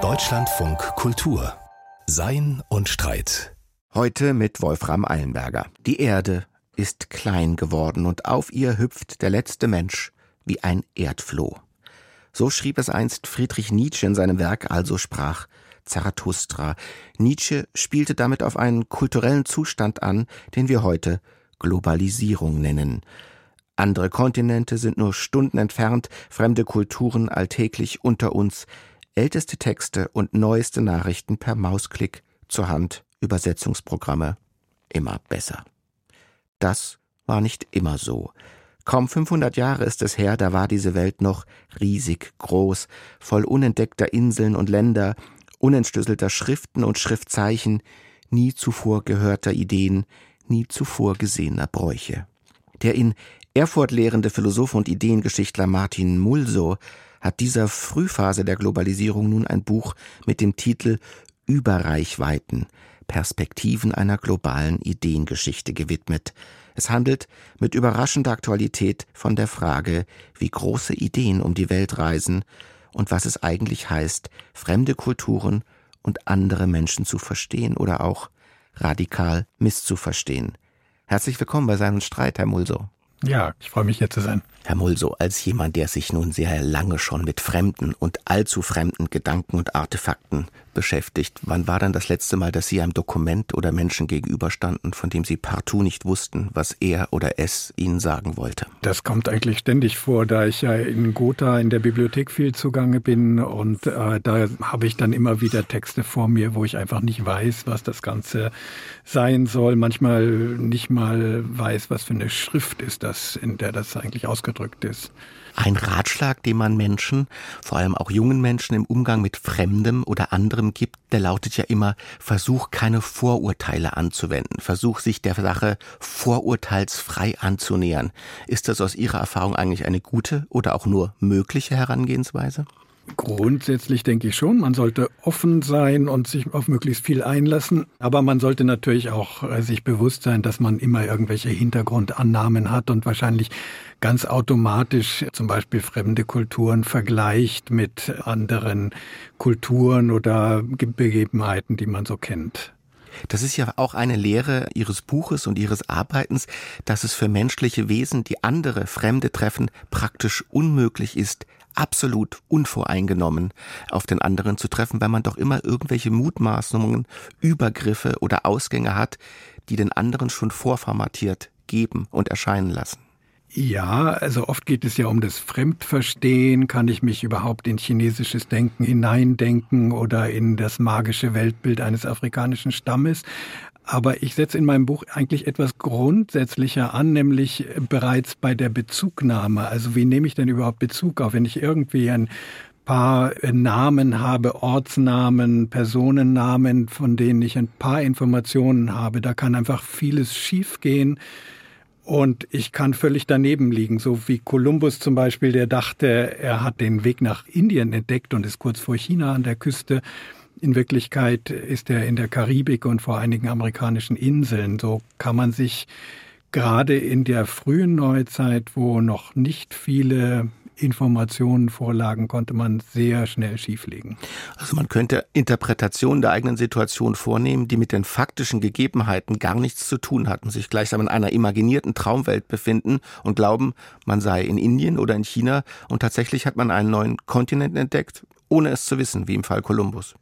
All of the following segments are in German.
Deutschlandfunk Kultur Sein und Streit. Heute mit Wolfram Eilenberger. Die Erde ist klein geworden und auf ihr hüpft der letzte Mensch wie ein Erdfloh. So schrieb es einst Friedrich Nietzsche in seinem Werk Also sprach Zarathustra. Nietzsche spielte damit auf einen kulturellen Zustand an, den wir heute Globalisierung nennen. Andere Kontinente sind nur Stunden entfernt, fremde Kulturen alltäglich unter uns, älteste Texte und neueste Nachrichten per Mausklick zur Hand, Übersetzungsprogramme immer besser. Das war nicht immer so. Kaum 500 Jahre ist es her, da war diese Welt noch riesig groß, voll unentdeckter Inseln und Länder, unentschlüsselter Schriften und Schriftzeichen, nie zuvor gehörter Ideen, nie zuvor gesehener Bräuche. Der in Erfurt lehrende Philosoph und Ideengeschichtler Martin Mulso hat dieser Frühphase der Globalisierung nun ein Buch mit dem Titel Überreichweiten Perspektiven einer globalen Ideengeschichte gewidmet. Es handelt mit überraschender Aktualität von der Frage, wie große Ideen um die Welt reisen und was es eigentlich heißt, fremde Kulturen und andere Menschen zu verstehen oder auch radikal misszuverstehen. Herzlich willkommen bei Sein Streit, Herr Mulso. Ja, ich freue mich hier zu sein. Herr Mulso, als jemand, der sich nun sehr lange schon mit fremden und allzu fremden Gedanken und Artefakten beschäftigt, wann war dann das letzte Mal, dass Sie einem Dokument oder Menschen gegenüberstanden, von dem Sie partout nicht wussten, was er oder es Ihnen sagen wollte? Das kommt eigentlich ständig vor, da ich ja in Gotha in der Bibliothek viel zugange bin und äh, da habe ich dann immer wieder Texte vor mir, wo ich einfach nicht weiß, was das Ganze sein soll, manchmal nicht mal weiß, was für eine Schrift ist das, in der das eigentlich ausgedrückt ausgedrückt ist. Ein Ratschlag, den man Menschen, vor allem auch jungen Menschen im Umgang mit Fremdem oder anderem gibt, der lautet ja immer, versuch keine Vorurteile anzuwenden, versuch sich der Sache vorurteilsfrei anzunähern. Ist das aus Ihrer Erfahrung eigentlich eine gute oder auch nur mögliche Herangehensweise? Grundsätzlich denke ich schon, man sollte offen sein und sich auf möglichst viel einlassen. Aber man sollte natürlich auch äh, sich bewusst sein, dass man immer irgendwelche Hintergrundannahmen hat und wahrscheinlich ganz automatisch zum Beispiel fremde Kulturen vergleicht mit anderen Kulturen oder Begebenheiten, die man so kennt. Das ist ja auch eine Lehre Ihres Buches und Ihres Arbeitens, dass es für menschliche Wesen, die andere Fremde treffen, praktisch unmöglich ist, absolut unvoreingenommen auf den anderen zu treffen, weil man doch immer irgendwelche Mutmaßungen, Übergriffe oder Ausgänge hat, die den anderen schon vorformatiert geben und erscheinen lassen. Ja, also oft geht es ja um das Fremdverstehen. Kann ich mich überhaupt in chinesisches Denken hineindenken oder in das magische Weltbild eines afrikanischen Stammes? Aber ich setze in meinem Buch eigentlich etwas grundsätzlicher an, nämlich bereits bei der Bezugnahme. Also wie nehme ich denn überhaupt Bezug auf, wenn ich irgendwie ein paar Namen habe, Ortsnamen, Personennamen, von denen ich ein paar Informationen habe. Da kann einfach vieles schiefgehen. Und ich kann völlig daneben liegen, so wie Kolumbus zum Beispiel, der dachte, er hat den Weg nach Indien entdeckt und ist kurz vor China an der Küste. In Wirklichkeit ist er in der Karibik und vor einigen amerikanischen Inseln. So kann man sich gerade in der frühen Neuzeit, wo noch nicht viele Informationen vorlagen, konnte man sehr schnell schieflegen. Also man könnte Interpretationen der eigenen Situation vornehmen, die mit den faktischen Gegebenheiten gar nichts zu tun hatten, sich gleichsam in einer imaginierten Traumwelt befinden und glauben, man sei in Indien oder in China und tatsächlich hat man einen neuen Kontinent entdeckt, ohne es zu wissen, wie im Fall Kolumbus.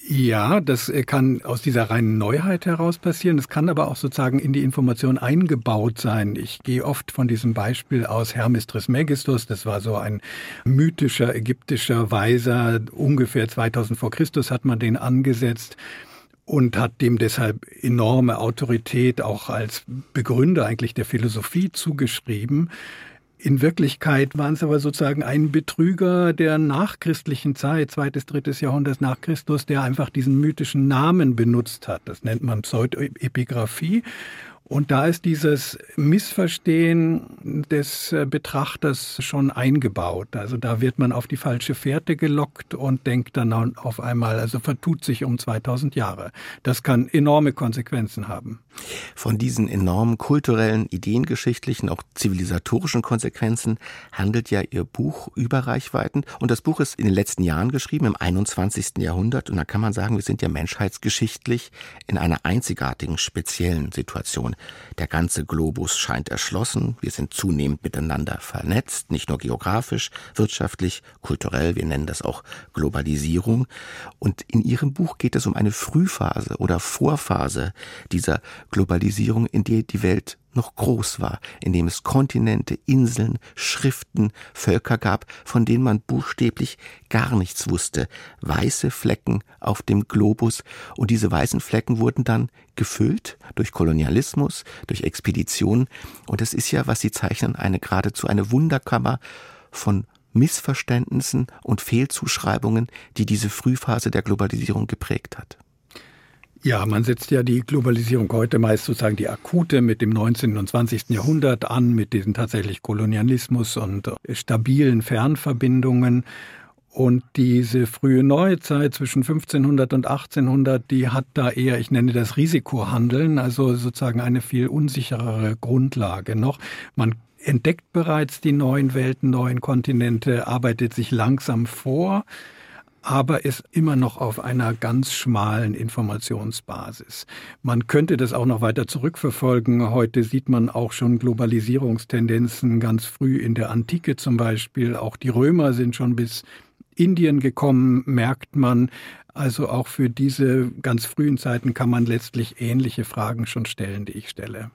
Ja, das äh, kann aus dieser reinen Neuheit heraus passieren. Es kann aber auch sozusagen in die Information eingebaut sein. Ich gehe oft von diesem Beispiel aus Hermes Trismegistus. Das war so ein mythischer ägyptischer Weiser. Ungefähr 2000 vor Christus hat man den angesetzt und hat dem deshalb enorme Autorität auch als Begründer eigentlich der Philosophie zugeschrieben. In Wirklichkeit waren es aber sozusagen ein Betrüger der nachchristlichen Zeit, zweites, drittes Jahrhundert nach Christus, der einfach diesen mythischen Namen benutzt hat. Das nennt man Pseudepigraphie. Und da ist dieses Missverstehen des äh, Betrachters schon eingebaut. Also da wird man auf die falsche Fährte gelockt und denkt dann auf einmal, also vertut sich um 2000 Jahre. Das kann enorme Konsequenzen haben. Von diesen enormen kulturellen, ideengeschichtlichen, auch zivilisatorischen Konsequenzen handelt ja Ihr Buch über Reichweiten. Und das Buch ist in den letzten Jahren geschrieben, im 21. Jahrhundert. Und da kann man sagen, wir sind ja menschheitsgeschichtlich in einer einzigartigen, speziellen Situation. Der ganze Globus scheint erschlossen. Wir sind zunehmend miteinander vernetzt, nicht nur geografisch, wirtschaftlich, kulturell. Wir nennen das auch Globalisierung. Und in Ihrem Buch geht es um eine Frühphase oder Vorphase dieser Globalisierung, in der die Welt noch groß war, in dem es Kontinente, Inseln, Schriften, Völker gab, von denen man buchstäblich gar nichts wusste. Weiße Flecken auf dem Globus und diese weißen Flecken wurden dann gefüllt durch Kolonialismus, durch Expeditionen und es ist ja, was sie zeichnen, eine geradezu eine Wunderkammer von Missverständnissen und Fehlzuschreibungen, die diese Frühphase der Globalisierung geprägt hat. Ja, man setzt ja die Globalisierung heute meist sozusagen die akute mit dem 19. und 20. Jahrhundert an, mit diesen tatsächlich Kolonialismus und stabilen Fernverbindungen. Und diese frühe Neuzeit zwischen 1500 und 1800, die hat da eher, ich nenne das Risikohandeln, also sozusagen eine viel unsicherere Grundlage noch. Man entdeckt bereits die neuen Welten, neuen Kontinente, arbeitet sich langsam vor aber ist immer noch auf einer ganz schmalen Informationsbasis. Man könnte das auch noch weiter zurückverfolgen. Heute sieht man auch schon Globalisierungstendenzen ganz früh in der Antike zum Beispiel. Auch die Römer sind schon bis Indien gekommen, merkt man. Also auch für diese ganz frühen Zeiten kann man letztlich ähnliche Fragen schon stellen, die ich stelle.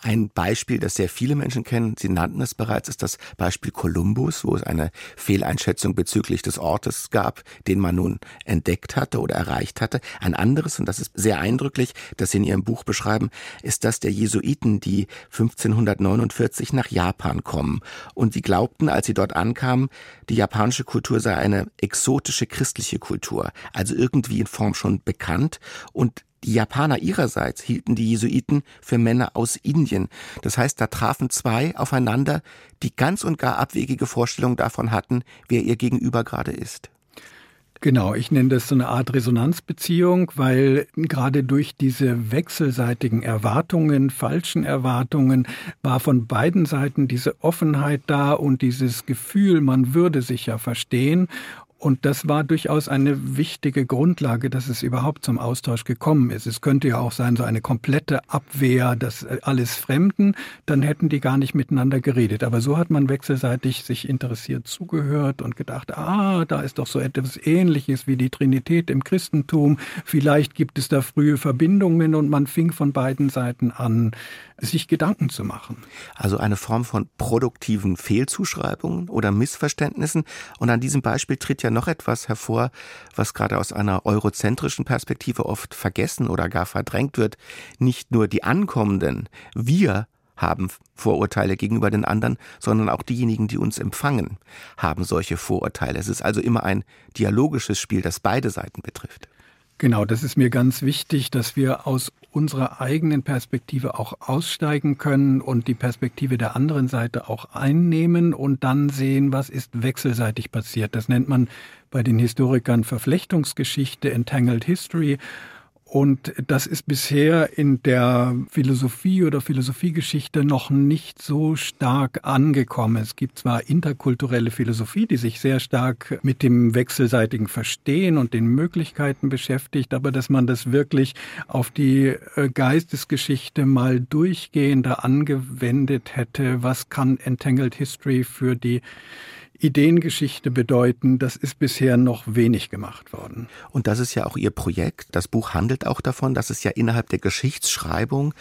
Ein Beispiel, das sehr viele Menschen kennen, Sie nannten es bereits, ist das Beispiel Kolumbus, wo es eine Fehleinschätzung bezüglich des Ortes gab, den man nun entdeckt hatte oder erreicht hatte. Ein anderes, und das ist sehr eindrücklich, das Sie in Ihrem Buch beschreiben, ist das der Jesuiten, die 1549 nach Japan kommen. Und sie glaubten, als sie dort ankamen, die japanische Kultur sei eine exotische christliche Kultur, also irgendwie in Form schon bekannt. Und die Japaner ihrerseits hielten die Jesuiten für Männer aus Indien. Das heißt, da trafen zwei aufeinander, die ganz und gar abwegige Vorstellungen davon hatten, wer ihr Gegenüber gerade ist. Genau, ich nenne das so eine Art Resonanzbeziehung, weil gerade durch diese wechselseitigen Erwartungen, falschen Erwartungen, war von beiden Seiten diese Offenheit da und dieses Gefühl, man würde sich ja verstehen. Und das war durchaus eine wichtige Grundlage, dass es überhaupt zum Austausch gekommen ist. Es könnte ja auch sein, so eine komplette Abwehr, das äh, alles Fremden, dann hätten die gar nicht miteinander geredet. Aber so hat man wechselseitig sich interessiert zugehört und gedacht, ah, da ist doch so etwas Ähnliches wie die Trinität im Christentum. Vielleicht gibt es da frühe Verbindungen und man fing von beiden Seiten an, sich Gedanken zu machen. Also eine Form von produktiven Fehlzuschreibungen oder Missverständnissen. Und an diesem Beispiel tritt ja noch etwas hervor, was gerade aus einer eurozentrischen Perspektive oft vergessen oder gar verdrängt wird. Nicht nur die Ankommenden, wir haben Vorurteile gegenüber den anderen, sondern auch diejenigen, die uns empfangen, haben solche Vorurteile. Es ist also immer ein dialogisches Spiel, das beide Seiten betrifft. Genau, das ist mir ganz wichtig, dass wir aus unserer eigenen Perspektive auch aussteigen können und die Perspektive der anderen Seite auch einnehmen und dann sehen, was ist wechselseitig passiert. Das nennt man bei den Historikern Verflechtungsgeschichte, Entangled History. Und das ist bisher in der Philosophie oder Philosophiegeschichte noch nicht so stark angekommen. Es gibt zwar interkulturelle Philosophie, die sich sehr stark mit dem wechselseitigen Verstehen und den Möglichkeiten beschäftigt, aber dass man das wirklich auf die äh, Geistesgeschichte mal durchgehender angewendet hätte, was kann Entangled History für die Ideengeschichte bedeuten, das ist bisher noch wenig gemacht worden. Und das ist ja auch Ihr Projekt. Das Buch handelt auch davon, dass es ja innerhalb der Geschichtsschreibung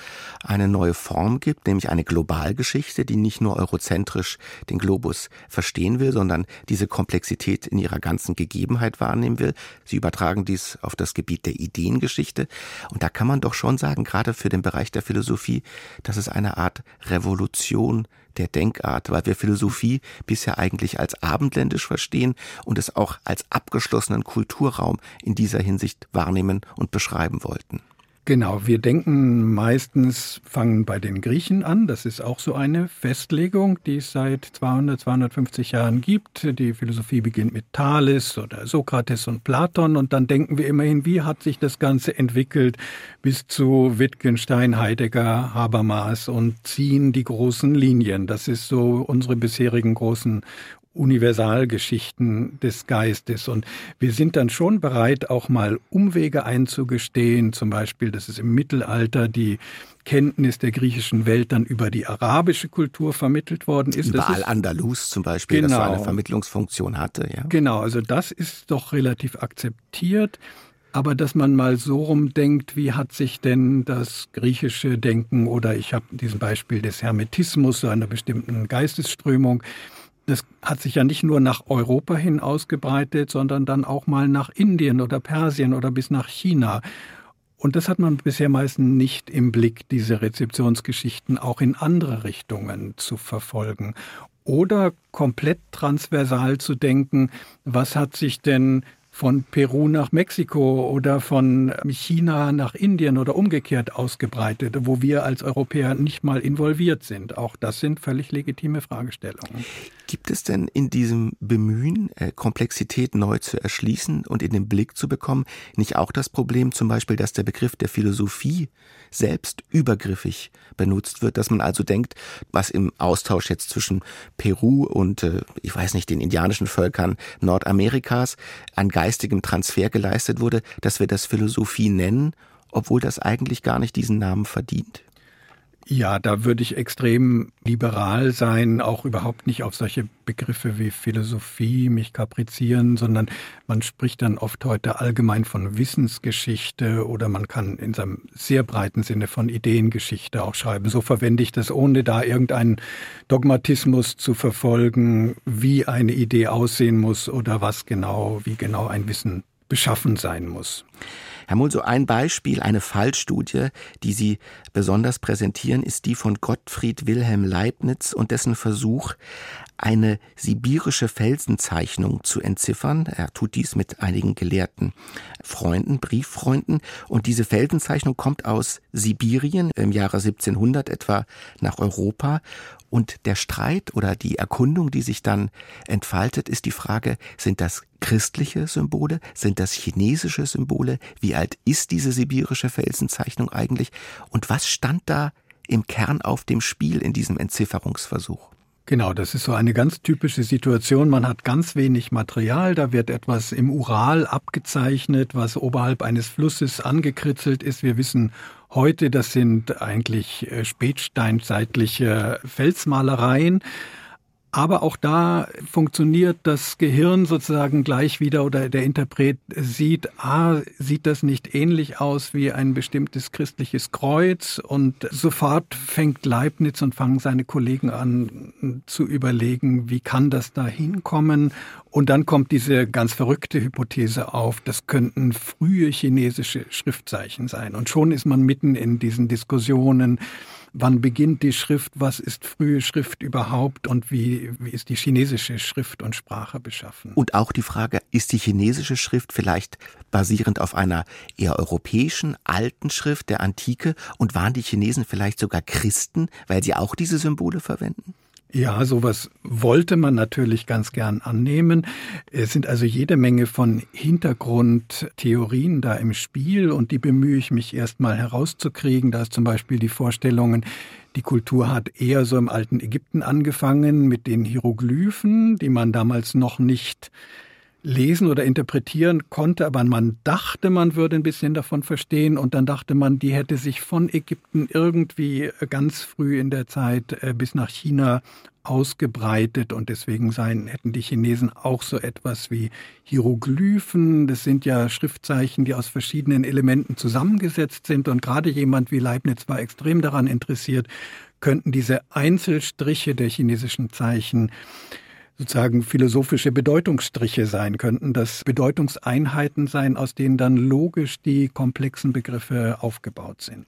eine neue Form gibt, nämlich eine Globalgeschichte, die nicht nur eurozentrisch den Globus verstehen will, sondern diese Komplexität in ihrer ganzen Gegebenheit wahrnehmen will. Sie übertragen dies auf das Gebiet der Ideengeschichte. Und da kann man doch schon sagen, gerade für den Bereich der Philosophie, dass es eine Art Revolution der Denkart, weil wir Philosophie bisher eigentlich als abendländisch verstehen und es auch als abgeschlossenen Kulturraum in dieser Hinsicht wahrnehmen und beschreiben wollten. Genau, wir denken meistens, fangen bei den Griechen an. Das ist auch so eine Festlegung, die es seit 200, 250 Jahren gibt. Die Philosophie beginnt mit Thales oder Sokrates und Platon. Und dann denken wir immerhin, wie hat sich das Ganze entwickelt bis zu Wittgenstein, Heidegger, Habermas und ziehen die großen Linien. Das ist so unsere bisherigen großen Universalgeschichten des Geistes. Und wir sind dann schon bereit, auch mal Umwege einzugestehen, zum Beispiel, dass es im Mittelalter die Kenntnis der griechischen Welt dann über die arabische Kultur vermittelt worden ist. Über Al-Andalus zum Beispiel, genau, das so eine genau. Vermittlungsfunktion hatte. Ja. Genau, also das ist doch relativ akzeptiert. Aber dass man mal so rumdenkt, wie hat sich denn das griechische Denken oder ich habe diesen Beispiel des Hermetismus, so einer bestimmten Geistesströmung, das hat sich ja nicht nur nach Europa hin ausgebreitet, sondern dann auch mal nach Indien oder Persien oder bis nach China. Und das hat man bisher meistens nicht im Blick, diese Rezeptionsgeschichten auch in andere Richtungen zu verfolgen. Oder komplett transversal zu denken, was hat sich denn von Peru nach Mexiko oder von China nach Indien oder umgekehrt ausgebreitet, wo wir als Europäer nicht mal involviert sind. Auch das sind völlig legitime Fragestellungen. Gibt es denn in diesem Bemühen, äh, Komplexität neu zu erschließen und in den Blick zu bekommen, nicht auch das Problem zum Beispiel, dass der Begriff der Philosophie selbst übergriffig benutzt wird, dass man also denkt, was im Austausch jetzt zwischen Peru und, äh, ich weiß nicht, den indianischen Völkern Nordamerikas an geistigem Transfer geleistet wurde, dass wir das Philosophie nennen, obwohl das eigentlich gar nicht diesen Namen verdient? Ja, da würde ich extrem liberal sein, auch überhaupt nicht auf solche Begriffe wie Philosophie mich kaprizieren, sondern man spricht dann oft heute allgemein von Wissensgeschichte oder man kann in seinem sehr breiten Sinne von Ideengeschichte auch schreiben. So verwende ich das, ohne da irgendeinen Dogmatismus zu verfolgen, wie eine Idee aussehen muss oder was genau, wie genau ein Wissen beschaffen sein muss. Herr Muhl, so ein Beispiel, eine Fallstudie, die Sie besonders präsentieren, ist die von Gottfried Wilhelm Leibniz und dessen Versuch, eine sibirische Felsenzeichnung zu entziffern. Er tut dies mit einigen gelehrten Freunden, Brieffreunden. Und diese Felsenzeichnung kommt aus Sibirien im Jahre 1700 etwa nach Europa. Und der Streit oder die Erkundung, die sich dann entfaltet, ist die Frage, sind das christliche Symbole? Sind das chinesische Symbole? Wie alt ist diese sibirische Felsenzeichnung eigentlich? Und was stand da im Kern auf dem Spiel in diesem Entzifferungsversuch? Genau, das ist so eine ganz typische Situation. Man hat ganz wenig Material, da wird etwas im Ural abgezeichnet, was oberhalb eines Flusses angekritzelt ist. Wir wissen Heute, das sind eigentlich äh, spätsteinzeitliche Felsmalereien. Aber auch da funktioniert das Gehirn sozusagen gleich wieder oder der Interpret sieht, ah, sieht das nicht ähnlich aus wie ein bestimmtes christliches Kreuz? Und sofort fängt Leibniz und fangen seine Kollegen an zu überlegen, wie kann das da hinkommen? Und dann kommt diese ganz verrückte Hypothese auf, das könnten frühe chinesische Schriftzeichen sein. Und schon ist man mitten in diesen Diskussionen wann beginnt die Schrift, was ist frühe Schrift überhaupt und wie, wie ist die chinesische Schrift und Sprache beschaffen. Und auch die Frage, ist die chinesische Schrift vielleicht basierend auf einer eher europäischen alten Schrift der Antike und waren die Chinesen vielleicht sogar Christen, weil sie auch diese Symbole verwenden? Ja, sowas wollte man natürlich ganz gern annehmen. Es sind also jede Menge von Hintergrundtheorien da im Spiel und die bemühe ich mich erstmal herauszukriegen. Da ist zum Beispiel die Vorstellungen, die Kultur hat eher so im alten Ägypten angefangen mit den Hieroglyphen, die man damals noch nicht lesen oder interpretieren konnte, aber man dachte, man würde ein bisschen davon verstehen und dann dachte man, die hätte sich von Ägypten irgendwie ganz früh in der Zeit äh, bis nach China ausgebreitet und deswegen seien, hätten die Chinesen auch so etwas wie Hieroglyphen. Das sind ja Schriftzeichen, die aus verschiedenen Elementen zusammengesetzt sind und gerade jemand wie Leibniz war extrem daran interessiert, könnten diese Einzelstriche der chinesischen Zeichen sozusagen philosophische Bedeutungsstriche sein könnten, dass Bedeutungseinheiten sein, aus denen dann logisch die komplexen Begriffe aufgebaut sind.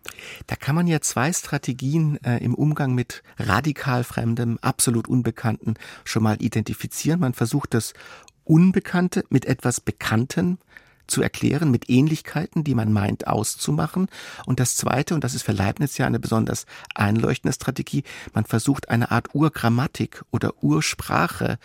Da kann man ja zwei Strategien äh, im Umgang mit radikal Fremdem, absolut Unbekannten schon mal identifizieren. Man versucht das Unbekannte mit etwas Bekanntem zu erklären mit Ähnlichkeiten, die man meint auszumachen. Und das Zweite, und das ist für Leibniz ja eine besonders einleuchtende Strategie, man versucht eine Art Urgrammatik oder Ursprache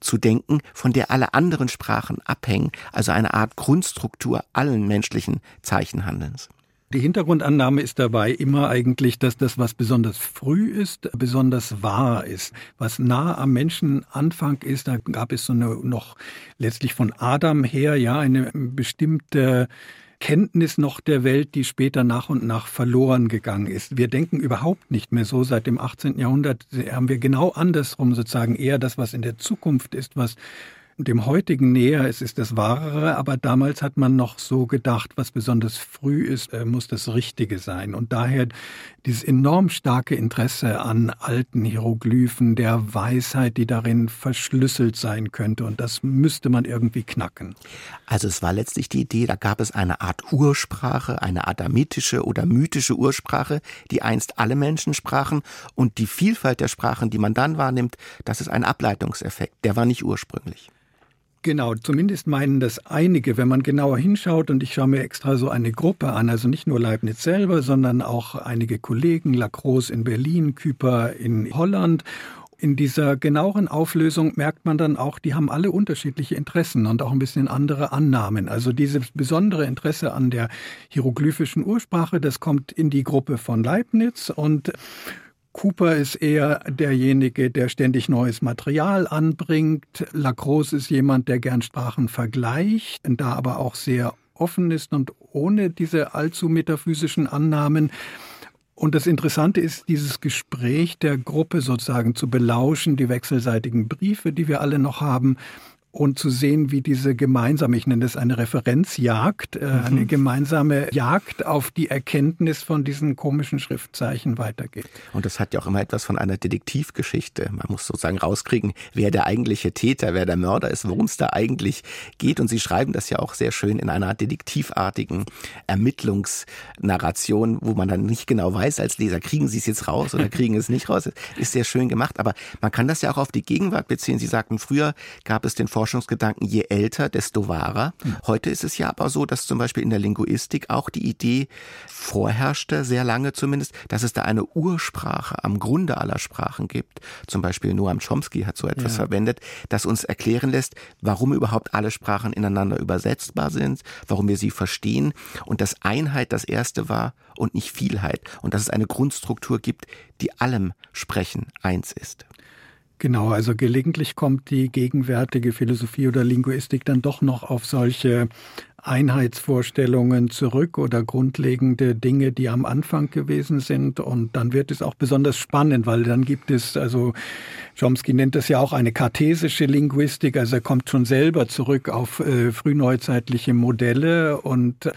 zu denken, von der alle anderen Sprachen abhängen, also eine Art Grundstruktur allen menschlichen Zeichenhandelns. Die Hintergrundannahme ist dabei immer eigentlich, dass das, was besonders früh ist, besonders wahr ist. Was nah am Menschenanfang ist, da gab es so eine noch letztlich von Adam her, ja, eine bestimmte Kenntnis noch der Welt, die später nach und nach verloren gegangen ist. Wir denken überhaupt nicht mehr so. Seit dem 18. Jahrhundert haben wir genau andersrum sozusagen eher das, was in der Zukunft ist, was dem heutigen näher es ist das Wahrere, aber damals hat man noch so gedacht, was besonders früh ist, äh, muss das Richtige sein. Und daher dieses enorm starke Interesse an alten Hieroglyphen, der Weisheit, die darin verschlüsselt sein könnte. Und das müsste man irgendwie knacken. Also es war letztlich die Idee, da gab es eine Art Ursprache, eine adamitische oder mythische Ursprache, die einst alle Menschen sprachen. Und die Vielfalt der Sprachen, die man dann wahrnimmt, das ist ein Ableitungseffekt. Der war nicht ursprünglich. Genau, zumindest meinen das einige, wenn man genauer hinschaut und ich schaue mir extra so eine Gruppe an, also nicht nur Leibniz selber, sondern auch einige Kollegen, Lacroze in Berlin, Küper in Holland in dieser genaueren Auflösung merkt man dann auch, die haben alle unterschiedliche Interessen und auch ein bisschen andere Annahmen. Also dieses besondere Interesse an der hieroglyphischen Ursprache, das kommt in die Gruppe von Leibniz und Cooper ist eher derjenige, der ständig neues Material anbringt. Lacrosse ist jemand, der gern Sprachen vergleicht, da aber auch sehr offen ist und ohne diese allzu metaphysischen Annahmen. Und das Interessante ist, dieses Gespräch der Gruppe sozusagen zu belauschen, die wechselseitigen Briefe, die wir alle noch haben, und zu sehen, wie diese gemeinsame, ich nenne das eine Referenzjagd, äh, mhm. eine gemeinsame Jagd auf die Erkenntnis von diesen komischen Schriftzeichen weitergeht. Und das hat ja auch immer etwas von einer Detektivgeschichte. Man muss sozusagen rauskriegen, wer der eigentliche Täter, wer der Mörder ist, worum es da eigentlich geht. Und Sie schreiben das ja auch sehr schön in einer detektivartigen Ermittlungsnarration, wo man dann nicht genau weiß als Leser, kriegen Sie es jetzt raus oder kriegen es nicht raus. Ist sehr schön gemacht. Aber man kann das ja auch auf die Gegenwart beziehen. Sie sagten, früher gab es den Forschung Forschungsgedanken, je älter, desto wahrer. Mhm. Heute ist es ja aber so, dass zum Beispiel in der Linguistik auch die Idee vorherrschte, sehr lange zumindest, dass es da eine Ursprache am Grunde aller Sprachen gibt. Zum Beispiel Noam Chomsky hat so etwas ja. verwendet, das uns erklären lässt, warum überhaupt alle Sprachen ineinander übersetzbar sind, warum wir sie verstehen und dass Einheit das erste war und nicht Vielheit und dass es eine Grundstruktur gibt, die allem Sprechen eins ist. Genau, also gelegentlich kommt die gegenwärtige Philosophie oder Linguistik dann doch noch auf solche Einheitsvorstellungen zurück oder grundlegende Dinge, die am Anfang gewesen sind. Und dann wird es auch besonders spannend, weil dann gibt es, also Chomsky nennt das ja auch eine kartesische Linguistik, also er kommt schon selber zurück auf äh, frühneuzeitliche Modelle und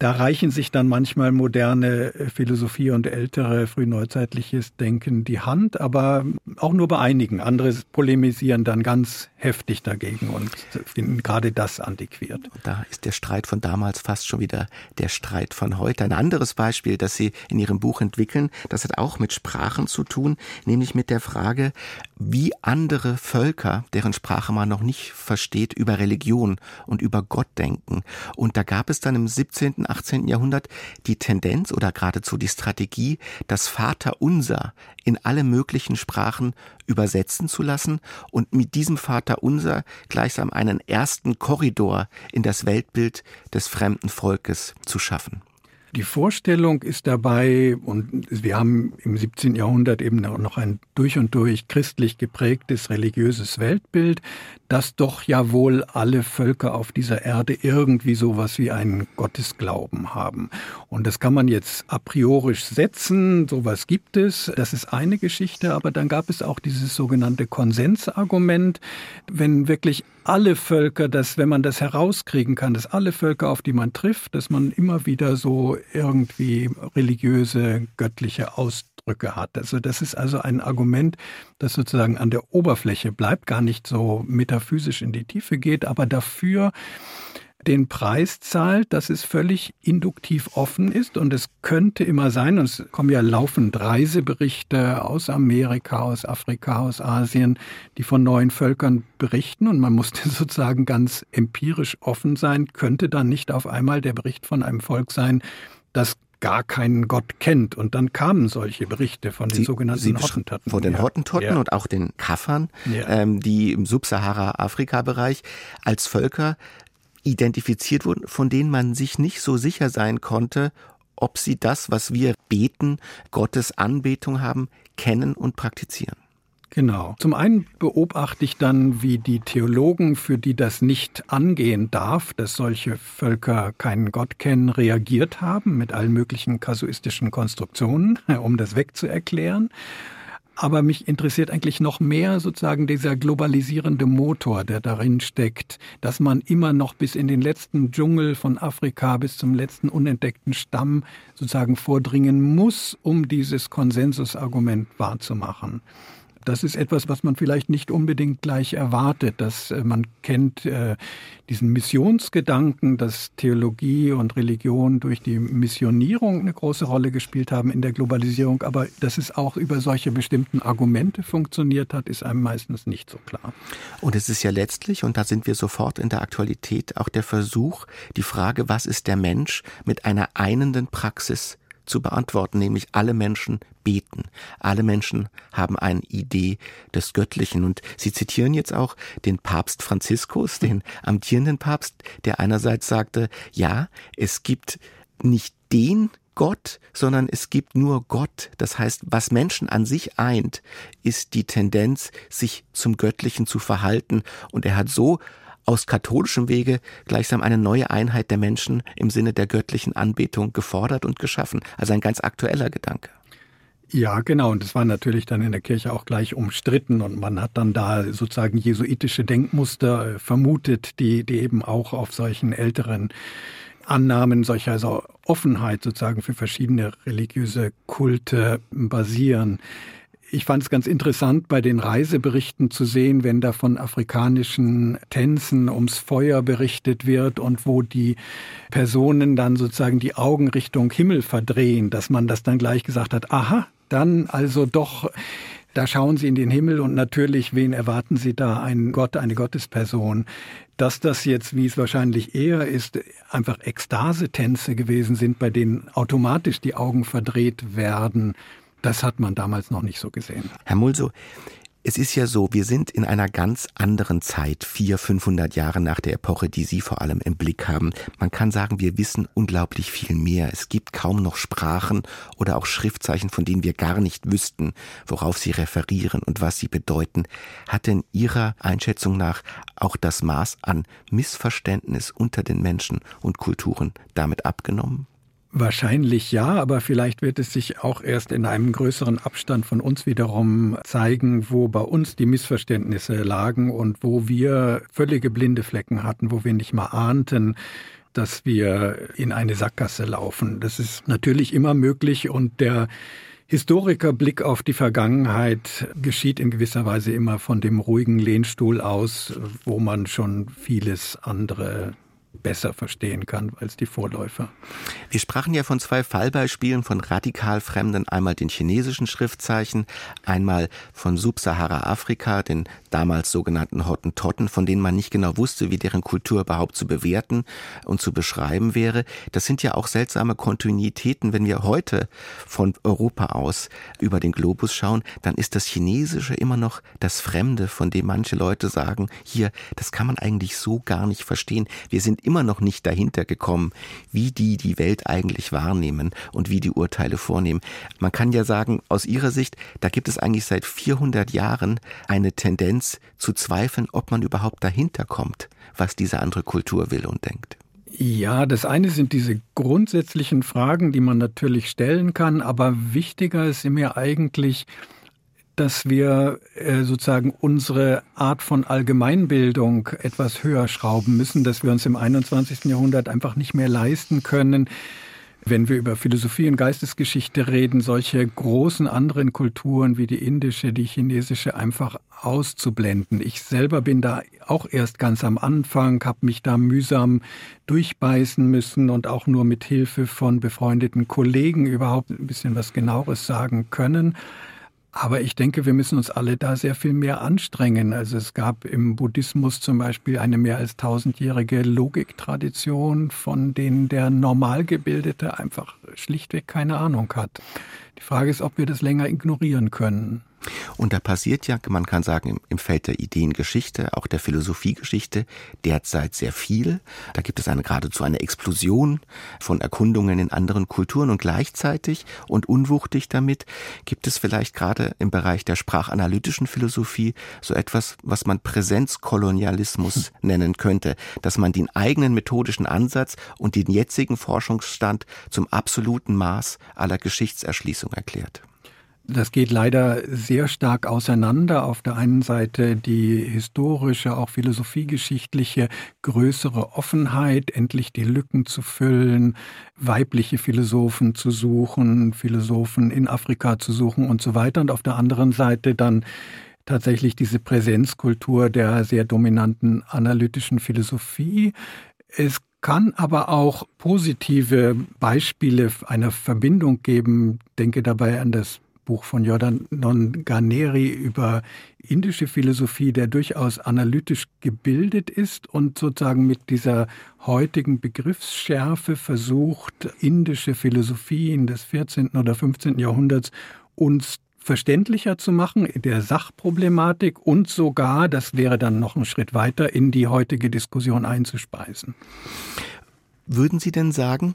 da reichen sich dann manchmal moderne äh, Philosophie und ältere frühneuzeitliches Denken die Hand, aber auch nur bei einigen. Andere polemisieren dann ganz heftig dagegen und finden gerade das antiquiert. Da ist der Streit von damals fast schon wieder der Streit von heute. Ein anderes Beispiel, das Sie in Ihrem Buch entwickeln, das hat auch mit Sprachen zu tun, nämlich mit der Frage, wie andere Völker, deren Sprache man noch nicht versteht, über Religion und über Gott denken. Und da gab es dann im 17., 18. Jahrhundert die Tendenz oder geradezu die Strategie, das Vaterunser in alle möglichen Sprachen übersetzen zu lassen und mit diesem Vaterunser gleichsam einen ersten Korridor in das Weltbild des fremden Volkes zu schaffen. Die Vorstellung ist dabei, und wir haben im 17. Jahrhundert eben noch ein durch und durch christlich geprägtes religiöses Weltbild, dass doch ja wohl alle Völker auf dieser Erde irgendwie sowas wie einen Gottesglauben haben. Und das kann man jetzt a priori setzen, sowas gibt es, das ist eine Geschichte, aber dann gab es auch dieses sogenannte Konsensargument, wenn wirklich alle Völker, dass wenn man das herauskriegen kann, dass alle Völker, auf die man trifft, dass man immer wieder so irgendwie religiöse, göttliche Ausdrücke hat. Also das ist also ein Argument, das sozusagen an der Oberfläche bleibt, gar nicht so metaphysisch in die Tiefe geht, aber dafür den Preis zahlt, dass es völlig induktiv offen ist und es könnte immer sein, und es kommen ja laufend Reiseberichte aus Amerika, aus Afrika, aus Asien, die von neuen Völkern berichten und man musste sozusagen ganz empirisch offen sein, könnte dann nicht auf einmal der Bericht von einem Volk sein, das gar keinen Gott kennt. Und dann kamen solche Berichte von den Sie, sogenannten Sie Hottentotten. Von den ja. Hottentotten ja. und auch den Kaffern, Ja. ähm, die im Subsahara-Afrika-Bereich als Völker identifiziert wurden, von denen man sich nicht so sicher sein konnte, ob sie das, was wir beten, Gottes Anbetung haben, kennen und praktizieren. Genau. Zum einen beobachte ich dann, wie die Theologen, für die das nicht angehen darf, dass solche Völker keinen Gott kennen, reagiert haben mit allen möglichen kasuistischen Konstruktionen, um das wegzuerklären. Aber mich interessiert eigentlich noch mehr sozusagen dieser globalisierende Motor, der darin steckt, dass man immer noch bis in den letzten Dschungel von Afrika, bis zum letzten unentdeckten Stamm sozusagen vordringen muss, um dieses Konsensusargument wahrzumachen. Das ist etwas, was man vielleicht nicht unbedingt gleich erwartet, dass äh, man kennt äh, diesen Missionsgedanken, dass Theologie und Religion durch die Missionierung eine große Rolle gespielt haben in der Globalisierung, aber dass es auch über solche bestimmten Argumente funktioniert hat, ist einem meistens nicht so klar. Und es ist ja letztlich, und da sind wir sofort in der Aktualität, auch der Versuch, die Frage, was ist der Mensch, mit einer einenden Praxis zu beantworten, nämlich alle Menschen beten. Alle Menschen haben eine Idee des Göttlichen. Und Sie zitieren jetzt auch den Papst Franziskus, den amtierenden Papst, der einerseits sagte, ja, es gibt nicht den Gott, sondern es gibt nur Gott. Das heißt, was Menschen an sich eint, ist die Tendenz, sich zum Göttlichen zu verhalten. Und er hat so aus katholischem Wege gleichsam eine neue Einheit der Menschen im Sinne der göttlichen Anbetung gefordert und geschaffen. Also ein ganz aktueller Gedanke. Ja, genau. Und es war natürlich dann in der Kirche auch gleich umstritten und man hat dann da sozusagen jesuitische Denkmuster äh, vermutet, die, die eben auch auf solchen älteren Annahmen solcher also Offenheit sozusagen für verschiedene religiöse Kulte basieren. Ich fand es ganz interessant, bei den Reiseberichten zu sehen, wenn da von afrikanischen Tänzen ums Feuer berichtet wird und wo die Personen dann sozusagen die Augen Richtung Himmel verdrehen, dass man das dann gleich gesagt hat, aha, dann also doch, da schauen Sie in den Himmel und natürlich, wen erwarten Sie da? Ein Gott, eine Gottesperson. Dass das jetzt, wie es wahrscheinlich eher ist, einfach Ekstasetänze gewesen sind, bei denen automatisch die Augen verdreht werden, das hat man damals noch nicht so gesehen. Herr Mulso, es ist ja so, wir sind in einer ganz anderen Zeit, vier, 500 Jahre nach der Epoche, die Sie vor allem im Blick haben. Man kann sagen, wir wissen unglaublich viel mehr. Es gibt kaum noch Sprachen oder auch Schriftzeichen, von denen wir gar nicht wüssten, worauf sie referieren und was sie bedeuten. Hat denn Ihrer Einschätzung nach auch das Maß an Missverständnis unter den Menschen und Kulturen damit abgenommen? Wahrscheinlich ja, aber vielleicht wird es sich auch erst in einem größeren Abstand von uns wiederum zeigen, wo bei uns die Missverständnisse lagen und wo wir völlige blinde Flecken hatten, wo wir nicht mal ahnten, dass wir in eine Sackgasse laufen. Das ist natürlich immer möglich und der Historikerblick auf die Vergangenheit geschieht in gewisser Weise immer von dem ruhigen Lehnstuhl aus, wo man schon vieles andere besser verstehen kann als die Vorläufer. Wir sprachen ja von zwei Fallbeispielen von radikal Fremden, einmal den chinesischen Schriftzeichen, einmal von Subsahara-Afrika, den damals sogenannten Hottentotten, von denen man nicht genau wusste, wie deren Kultur überhaupt zu bewerten und zu beschreiben wäre. Das sind ja auch seltsame Kontinuitäten. Wenn wir heute von Europa aus über den Globus schauen, dann ist das Chinesische immer noch das Fremde, von dem manche Leute sagen, hier, das kann man eigentlich so gar nicht verstehen. Wir sind immer noch nicht dahinter gekommen, wie die die Welt eigentlich wahrnehmen und wie die Urteile vornehmen. Man kann ja sagen, aus Ihrer Sicht, da gibt es eigentlich seit 400 Jahren eine Tendenz zu zweifeln, ob man überhaupt dahinter kommt, was diese andere Kultur will und denkt. Ja, das eine sind diese grundsätzlichen Fragen, die man natürlich stellen kann, aber wichtiger ist mir eigentlich, dass wir äh, sozusagen unsere Art von Allgemeinbildung etwas höher schrauben müssen, dass wir uns im 21. Jahrhundert einfach nicht mehr leisten können, wenn wir über Philosophie und Geistesgeschichte reden, solche großen anderen Kulturen wie die indische, die chinesische einfach auszublenden. Ich selber bin da auch erst ganz am Anfang, habe mich da mühsam durchbeißen müssen und auch nur mit Hilfe von befreundeten Kollegen überhaupt ein bisschen was genaueres sagen können. Aber ich denke, wir müssen uns alle da sehr viel mehr anstrengen. Also es gab im Buddhismus zum Beispiel eine mehr als tausendjährige Logiktradition, von denen der Normalgebildete einfach schlichtweg keine Ahnung hat. Die Frage ist, ob wir das länger ignorieren können. Und da passiert ja, man kann sagen, im Feld der Ideengeschichte, auch der Philosophiegeschichte derzeit sehr viel. Da gibt es eine geradezu eine Explosion von Erkundungen in anderen Kulturen und gleichzeitig und unwuchtig damit gibt es vielleicht gerade im Bereich der sprachanalytischen Philosophie so etwas, was man Präsenzkolonialismus hm. nennen könnte, dass man den eigenen methodischen Ansatz und den jetzigen Forschungsstand zum absoluten Maß aller Geschichtserschließung erklärt. Das geht leider sehr stark auseinander. Auf der einen Seite die historische, auch philosophiegeschichtliche größere Offenheit, endlich die Lücken zu füllen, weibliche Philosophen zu suchen, Philosophen in Afrika zu suchen und so weiter. Und auf der anderen Seite dann tatsächlich diese Präsenzkultur der sehr dominanten analytischen Philosophie. Es kann aber auch positive Beispiele einer Verbindung geben. Denke dabei an das Buch von Jordan Non Garneri über indische Philosophie, der durchaus analytisch gebildet ist und sozusagen mit dieser heutigen Begriffsschärfe versucht, indische Philosophien des 14. oder 15. Jahrhunderts uns verständlicher zu machen in der Sachproblematik und sogar, das wäre dann noch ein Schritt weiter, in die heutige Diskussion einzuspeisen. Würden Sie denn sagen,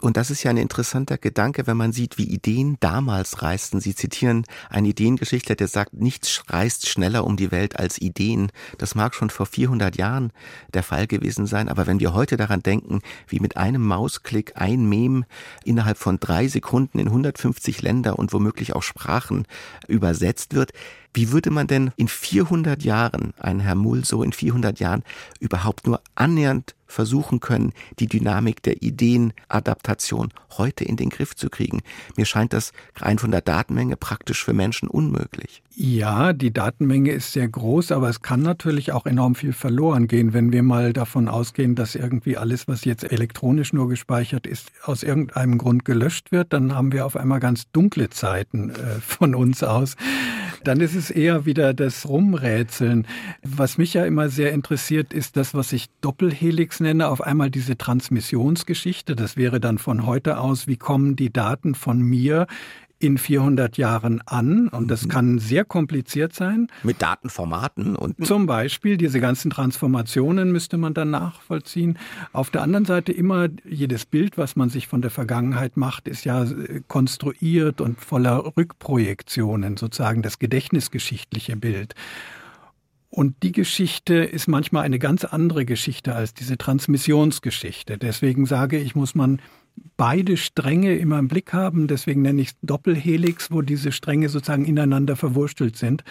und das ist ja ein interessanter Gedanke, wenn man sieht, wie Ideen damals reisten. Sie zitieren einen Ideengeschichtler, der sagt, nichts reist schneller um die Welt als Ideen. Das mag schon vor 400 Jahren der Fall gewesen sein, aber wenn wir heute daran denken, wie mit einem Mausklick ein Mem innerhalb von drei Sekunden in 150 Länder und womöglich auch Sprachen übersetzt wird, wie würde man denn in 400 Jahren, ein Herr Mull so in 400 Jahren, überhaupt nur annähernd versuchen können, die Dynamik der Ideenadaptation heute in den Griff zu kriegen. Mir scheint das rein von der Datenmenge praktisch für Menschen unmöglich. Ja, die Datenmenge ist sehr groß, aber es kann natürlich auch enorm viel verloren gehen, wenn wir mal davon ausgehen, dass irgendwie alles, was jetzt elektronisch nur gespeichert ist, aus irgendeinem Grund gelöscht wird, dann haben wir auf einmal ganz dunkle Zeiten äh, von uns aus. Dann ist es eher wieder das Rumrätseln. Was mich ja immer sehr interessiert, ist das, was ich Doppelhelix nenne, auf einmal diese Transmissionsgeschichte. Das wäre dann von heute aus, wie kommen die Daten von mir in 400 Jahren an und das mhm. kann sehr kompliziert sein. Mit Datenformaten und zum Beispiel diese ganzen Transformationen müsste man dann nachvollziehen. Auf der anderen Seite immer jedes Bild, was man sich von der Vergangenheit macht, ist ja äh, konstruiert und voller Rückprojektionen, sozusagen das gedächtnisgeschichtliche Bild. Und die Geschichte ist manchmal eine ganz andere Geschichte als diese Transmissionsgeschichte. Deswegen sage ich, muss man beide Stränge immer im Blick haben. Deswegen nenne ich es Doppelhelix, wo diese Stränge sozusagen ineinander verwurstelt sind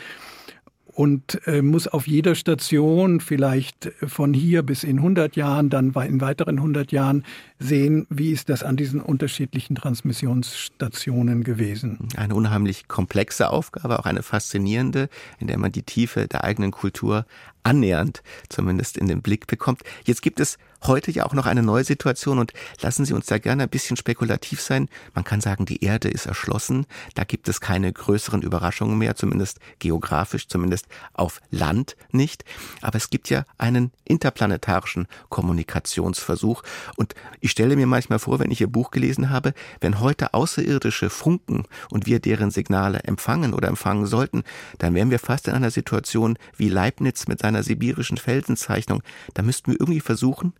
und äh, muss auf jeder Station vielleicht von hier bis in 100 Jahren, dann in weiteren 100 Jahren sehen, wie ist das an diesen unterschiedlichen Transmissionsstationen gewesen. Eine unheimlich komplexe Aufgabe, auch eine faszinierende, in der man die Tiefe der eigenen Kultur annähernd zumindest in den Blick bekommt. Jetzt gibt es heute ja auch noch eine neue Situation und lassen Sie uns da gerne ein bisschen spekulativ sein. Man kann sagen, die Erde ist erschlossen. Da gibt es keine größeren Überraschungen mehr, zumindest geografisch, zumindest auf Land nicht. Aber es gibt ja einen interplanetarischen Kommunikationsversuch. Und ich stelle mir manchmal vor, wenn ich Ihr Buch gelesen habe, wenn heute Außerirdische funken und wir deren Signale empfangen oder empfangen sollten, dann wären wir fast in einer Situation wie Leibniz mit seiner einer sibirischen Felsenzeichnung, da müssten wir irgendwie versuchen,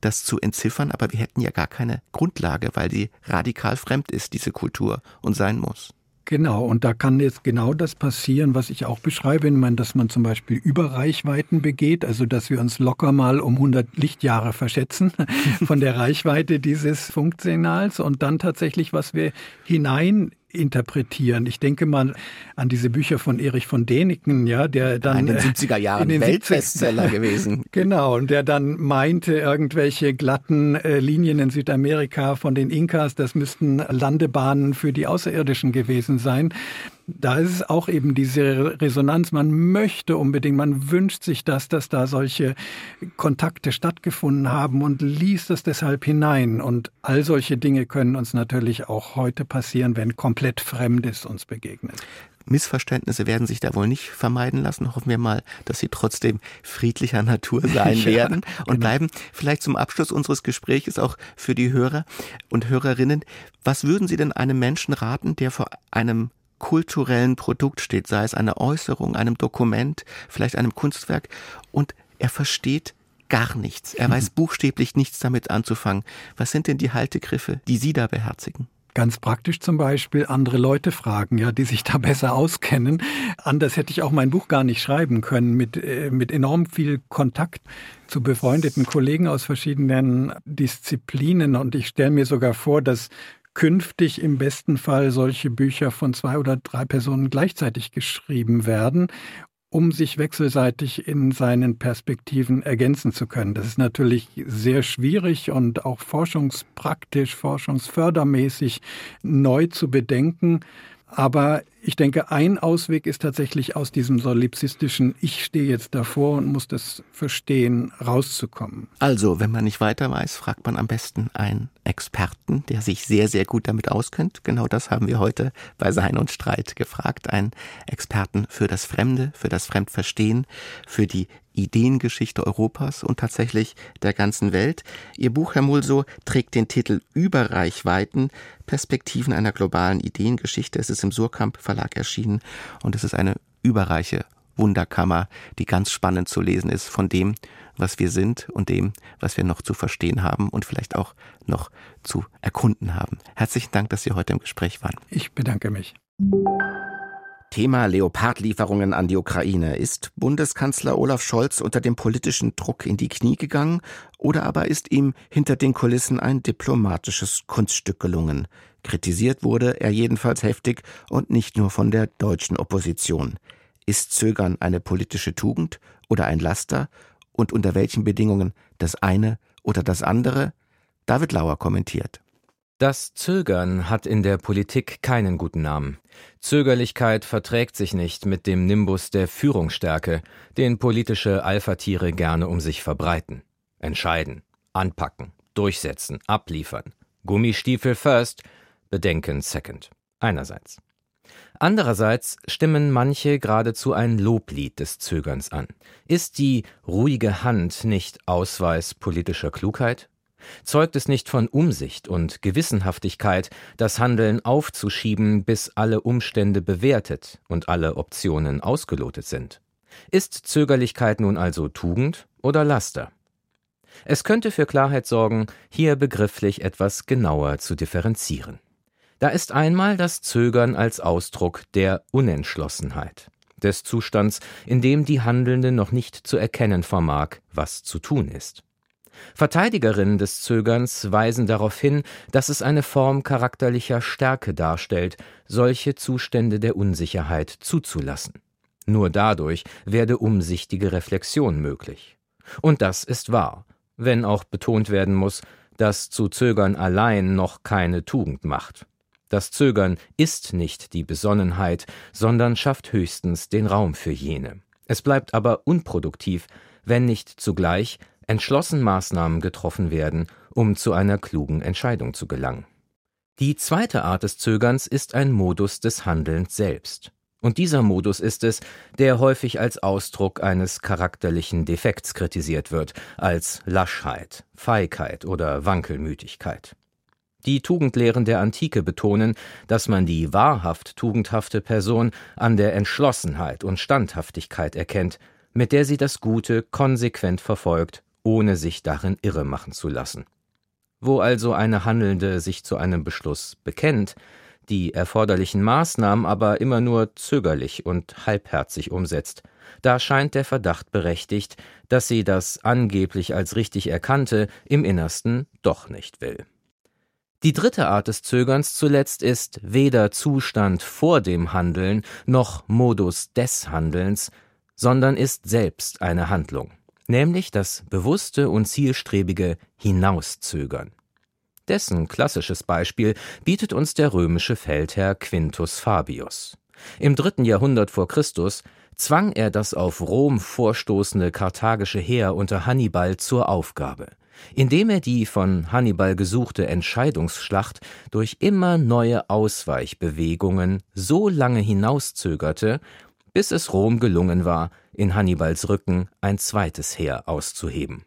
das zu entziffern, aber wir hätten ja gar keine Grundlage, weil die radikal fremd ist, diese Kultur, und sein muss. Genau, und da kann jetzt genau das passieren, was ich auch beschreibe, meine, dass man zum Beispiel Überreichweiten begeht, also dass wir uns locker mal um 100 Lichtjahre verschätzen von der Reichweite dieses Funksignals und dann tatsächlich, was wir hinein interpretieren. Ich denke mal an diese Bücher von Erich von Däniken, ja, der dann in den 70er Jahren Weltbestseller gewesen. Genau, und der dann meinte, irgendwelche glatten äh, Linien in Südamerika von den Inkas, das müssten Landebahnen für die Außerirdischen gewesen sein da ist es auch eben diese Resonanz. Man möchte unbedingt, man wünscht sich das, dass da solche Kontakte stattgefunden haben und liest es deshalb hinein. Und all solche Dinge können uns natürlich auch heute passieren, wenn komplett Fremdes uns begegnet. Missverständnisse werden sich da wohl nicht vermeiden lassen. Hoffen wir mal, dass sie trotzdem friedlicher Natur sein ja, werden und genau. bleiben. Vielleicht zum Abschluss unseres Gesprächs auch für die Hörer und Hörerinnen. Was würden Sie denn einem Menschen raten, der vor einem kulturellen Produkt steht, sei es eine Äußerung, einem Dokument, vielleicht einem Kunstwerk, und er versteht gar nichts. Er weiß buchstäblich nichts damit anzufangen. Was sind denn die Haltegriffe, die Sie da beherzigen? Ganz praktisch zum Beispiel andere Leute fragen, ja, die sich da besser auskennen. Anders hätte ich auch mein Buch gar nicht schreiben können, mit, äh, mit enorm viel Kontakt zu befreundeten Kollegen aus verschiedenen Disziplinen. Und ich stelle mir sogar vor, dass künftig im besten Fall solche Bücher von zwei oder drei Personen gleichzeitig geschrieben werden, um sich wechselseitig in seinen Perspektiven ergänzen zu können. Das ist natürlich sehr schwierig und auch forschungspraktisch, forschungsfördermäßig neu zu bedenken. Aber ich denke, ein Ausweg ist tatsächlich aus diesem solipsistischen Ich stehe jetzt davor und muss das verstehen, rauszukommen. Also, wenn man nicht weiter weiß, fragt man am besten einen Experten, der sich sehr, sehr gut damit auskennt. Genau das haben wir heute bei Sein und Streit gefragt. Einen Experten für das Fremde, für das Fremdverstehen, für die Ideengeschichte Europas und tatsächlich der ganzen Welt. Ihr Buch, Herr Mulso, trägt den Titel Überreichweiten, Perspektiven einer globalen Ideengeschichte. Es ist im Surkamp Verlag erschienen und es ist eine überreiche Wunderkammer, die ganz spannend zu lesen ist von dem, was wir sind und dem, was wir noch zu verstehen haben und vielleicht auch noch zu erkunden haben. Herzlichen Dank, dass Sie heute im Gespräch waren. Ich bedanke mich. Thema Leopardlieferungen an die Ukraine. Ist Bundeskanzler Olaf Scholz unter dem politischen Druck in die Knie gegangen oder aber ist ihm hinter den Kulissen ein diplomatisches Kunststück gelungen? Kritisiert wurde er jedenfalls heftig und nicht nur von der deutschen Opposition. Ist Zögern eine politische Tugend oder ein Laster? Und unter welchen Bedingungen das eine oder das andere? David Lauer kommentiert. Das Zögern hat in der Politik keinen guten Namen. Zögerlichkeit verträgt sich nicht mit dem Nimbus der Führungsstärke, den politische Alphatiere gerne um sich verbreiten. Entscheiden, anpacken, durchsetzen, abliefern. Gummistiefel first, Bedenken second. Einerseits. Andererseits stimmen manche geradezu ein Loblied des Zögerns an. Ist die ruhige Hand nicht Ausweis politischer Klugheit? Zeugt es nicht von Umsicht und Gewissenhaftigkeit, das Handeln aufzuschieben, bis alle Umstände bewertet und alle Optionen ausgelotet sind? Ist Zögerlichkeit nun also Tugend oder Laster? Es könnte für Klarheit sorgen, hier begrifflich etwas genauer zu differenzieren. Da ist einmal das Zögern als Ausdruck der Unentschlossenheit, des Zustands, in dem die Handelnde noch nicht zu erkennen vermag, was zu tun ist. Verteidigerinnen des Zögerns weisen darauf hin, dass es eine Form charakterlicher Stärke darstellt, solche Zustände der Unsicherheit zuzulassen. Nur dadurch werde umsichtige Reflexion möglich. Und das ist wahr, wenn auch betont werden muss, dass zu Zögern allein noch keine Tugend macht. Das Zögern ist nicht die Besonnenheit, sondern schafft höchstens den Raum für jene. Es bleibt aber unproduktiv, wenn nicht zugleich entschlossen Maßnahmen getroffen werden, um zu einer klugen Entscheidung zu gelangen. Die zweite Art des Zögerns ist ein Modus des Handelns selbst. Und dieser Modus ist es, der häufig als Ausdruck eines charakterlichen Defekts kritisiert wird, als Laschheit, Feigheit oder Wankelmütigkeit. Die Tugendlehren der Antike betonen, dass man die wahrhaft tugendhafte Person an der Entschlossenheit und Standhaftigkeit erkennt, mit der sie das Gute konsequent verfolgt ohne sich darin irre machen zu lassen. Wo also eine Handelnde sich zu einem Beschluss bekennt, die erforderlichen Maßnahmen aber immer nur zögerlich und halbherzig umsetzt, da scheint der Verdacht berechtigt, dass sie das angeblich als richtig erkannte im Innersten doch nicht will. Die dritte Art des Zögerns zuletzt ist weder Zustand vor dem Handeln noch Modus des Handelns, sondern ist selbst eine Handlung, nämlich das bewusste und zielstrebige Hinauszögern. Dessen klassisches Beispiel bietet uns der römische Feldherr Quintus Fabius. Im dritten Jahrhundert vor Christus zwang er das auf Rom vorstoßende karthagische Heer unter Hannibal zur Aufgabe, indem er die von Hannibal gesuchte Entscheidungsschlacht durch immer neue Ausweichbewegungen so lange hinauszögerte, bis es Rom gelungen war, in Hannibals Rücken ein zweites Heer auszuheben.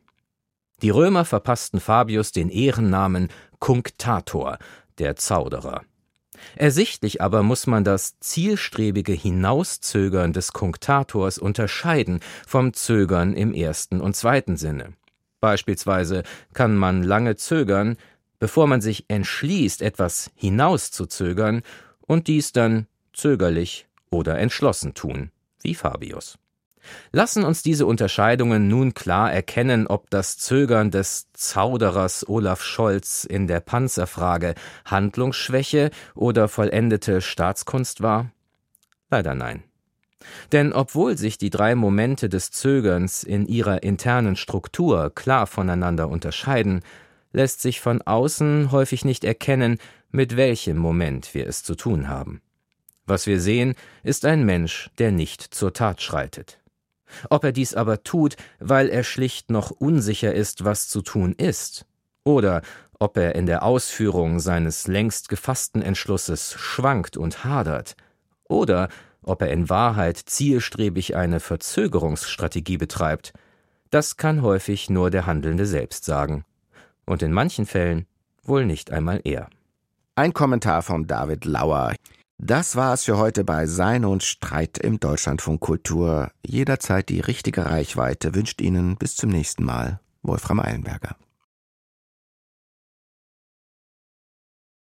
Die Römer verpassten Fabius den Ehrennamen Cunctator, der Zauderer. Ersichtlich aber muss man das zielstrebige Hinauszögern des Cunctators unterscheiden vom Zögern im ersten und zweiten Sinne. Beispielsweise kann man lange zögern, bevor man sich entschließt, etwas hinauszuzögern und dies dann zögerlich oder entschlossen tun, wie Fabius. Lassen uns diese Unterscheidungen nun klar erkennen, ob das Zögern des Zauderers Olaf Scholz in der Panzerfrage Handlungsschwäche oder vollendete Staatskunst war? Leider nein. Denn obwohl sich die drei Momente des Zögerns in ihrer internen Struktur klar voneinander unterscheiden, lässt sich von außen häufig nicht erkennen, mit welchem Moment wir es zu tun haben. Was wir sehen, ist ein Mensch, der nicht zur Tat schreitet. Ob er dies aber tut, weil er schlicht noch unsicher ist, was zu tun ist, oder ob er in der Ausführung seines längst gefassten Entschlusses schwankt und hadert, oder ob er in Wahrheit zielstrebig eine Verzögerungsstrategie betreibt, das kann häufig nur der Handelnde selbst sagen. Und in manchen Fällen wohl nicht einmal er. Ein Kommentar von David Lauer. Das war es für heute bei Sein und Streit im Deutschlandfunk Kultur. Jederzeit die richtige Reichweite wünscht Ihnen bis zum nächsten Mal Wolfram Eilenberger.